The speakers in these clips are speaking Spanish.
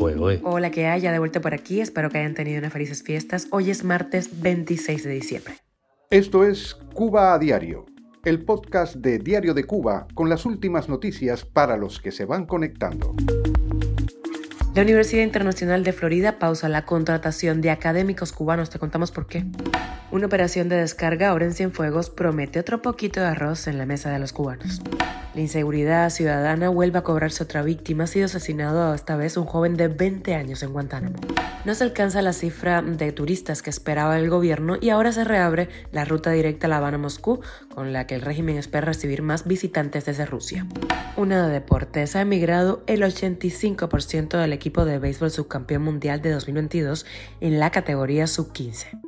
Hola, que haya de vuelta por aquí. Espero que hayan tenido unas felices fiestas. Hoy es martes 26 de diciembre. Esto es Cuba a Diario, el podcast de Diario de Cuba con las últimas noticias para los que se van conectando. La Universidad Internacional de Florida pausa la contratación de académicos cubanos. Te contamos por qué. Una operación de descarga ahora en Cienfuegos promete otro poquito de arroz en la mesa de los cubanos. La inseguridad ciudadana vuelve a cobrarse otra víctima. Ha sido asesinado esta vez un joven de 20 años en Guantánamo. No se alcanza la cifra de turistas que esperaba el gobierno y ahora se reabre la ruta directa a La Habana-Moscú, con la que el régimen espera recibir más visitantes desde Rusia. Una de deportes ha emigrado el 85% del equipo de béisbol subcampeón mundial de 2022 en la categoría sub-15.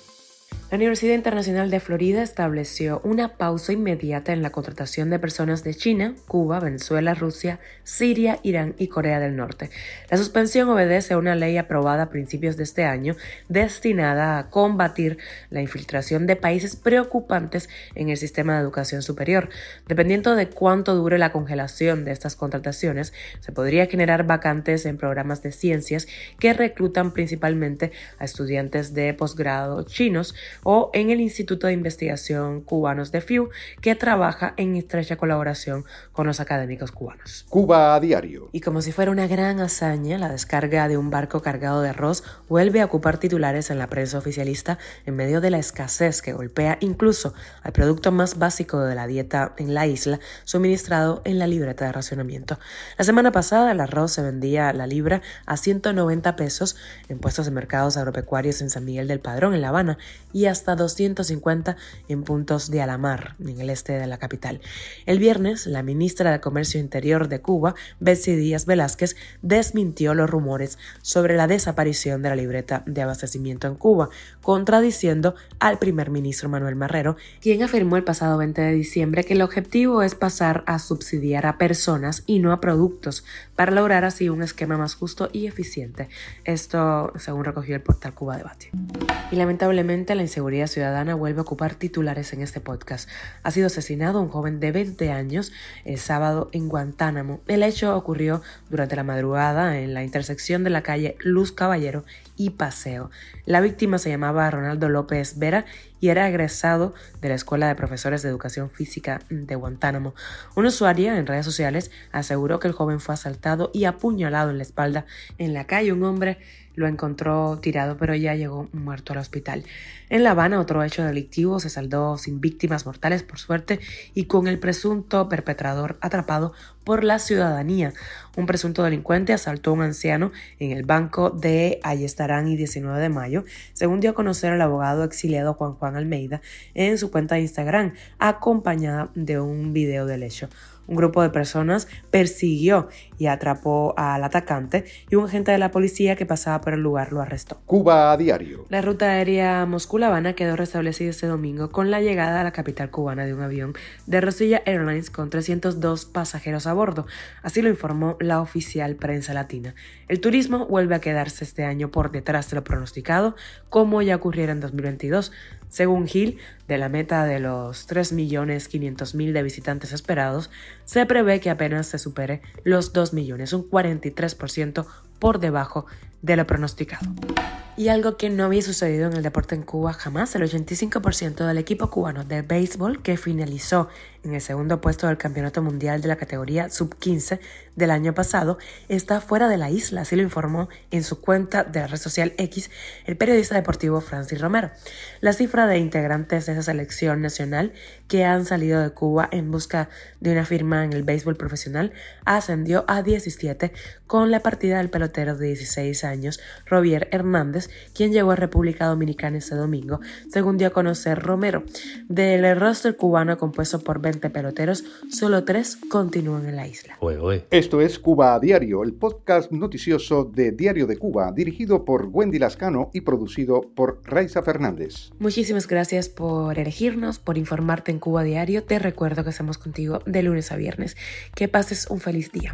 La Universidad Internacional de Florida estableció una pausa inmediata en la contratación de personas de China, Cuba, Venezuela, Rusia, Siria, Irán y Corea del Norte. La suspensión obedece a una ley aprobada a principios de este año destinada a combatir la infiltración de países preocupantes en el sistema de educación superior. Dependiendo de cuánto dure la congelación de estas contrataciones, se podría generar vacantes en programas de ciencias que reclutan principalmente a estudiantes de posgrado chinos o en el Instituto de Investigación Cubanos de FIU, que trabaja en estrecha colaboración con los académicos cubanos. Cuba a diario. Y como si fuera una gran hazaña, la descarga de un barco cargado de arroz vuelve a ocupar titulares en la prensa oficialista en medio de la escasez que golpea incluso al producto más básico de la dieta en la isla, suministrado en la libreta de racionamiento. La semana pasada el arroz se vendía la libra a 190 pesos en puestos de mercados agropecuarios en San Miguel del Padrón, en La Habana, y hasta 250 en puntos de Alamar, en el este de la capital. El viernes, la ministra de Comercio Interior de Cuba, Betsy Díaz Velázquez, desmintió los rumores sobre la desaparición de la libreta de abastecimiento en Cuba, contradiciendo al primer ministro Manuel Marrero, quien afirmó el pasado 20 de diciembre que el objetivo es pasar a subsidiar a personas y no a productos, para lograr así un esquema más justo y eficiente. Esto según recogió el portal Cuba Debate. Y lamentablemente la inseguridad ciudadana vuelve a ocupar titulares en este podcast. Ha sido asesinado un joven de 20 años el sábado en Guantánamo. El hecho ocurrió durante la madrugada en la intersección de la calle Luz Caballero y Paseo. La víctima se llamaba Ronaldo López Vera y era egresado de la Escuela de Profesores de Educación Física de Guantánamo. Una usuaria en redes sociales aseguró que el joven fue asaltado y apuñalado en la espalda en la calle. Un hombre lo encontró tirado, pero ya llegó muerto al hospital. En La Habana, otro hecho delictivo se saldó sin víctimas mortales, por suerte, y con el presunto perpetrador atrapado por la ciudadanía. Un presunto delincuente asaltó a un anciano en el banco de Ayestarán y 19 de mayo, según dio a conocer el abogado exiliado Juan Juan Almeida en su cuenta de Instagram, acompañada de un video del hecho. Un grupo de personas persiguió y atrapó al atacante y un agente de la policía que pasaba por el lugar lo arrestó. Cuba a diario. La ruta aérea Moscú-La Habana quedó restablecida este domingo con la llegada a la capital cubana de un avión de Rosilla Airlines con 302 pasajeros a bordo. Así lo informó la oficial prensa latina. El turismo vuelve a quedarse este año por detrás de lo pronosticado, como ya ocurriera en 2022. Según Gil, de la meta de los 3.500.000 de visitantes esperados, se prevé que apenas se supere los 2 millones, un 43% por debajo de lo pronosticado. Y algo que no había sucedido en el deporte en Cuba jamás, el 85% del equipo cubano de béisbol que finalizó en el segundo puesto del Campeonato Mundial de la categoría sub-15 del año pasado está fuera de la isla, así lo informó en su cuenta de la red social X el periodista deportivo Francis Romero. La cifra de integrantes de esa selección nacional que han salido de Cuba en busca de una firma en el béisbol profesional ascendió a 17 con la partida del pelotero de 16 años, Robier Hernández, quien llegó a República Dominicana ese domingo, según dio a conocer Romero. Del roster cubano compuesto por 20 peloteros, solo tres continúan en la isla. Esto es Cuba a Diario, el podcast noticioso de Diario de Cuba, dirigido por Wendy Lascano y producido por Raiza Fernández. Muchísimas gracias por elegirnos, por informarte en Cuba a Diario. Te recuerdo que estamos contigo de lunes a viernes. Que pases un feliz día.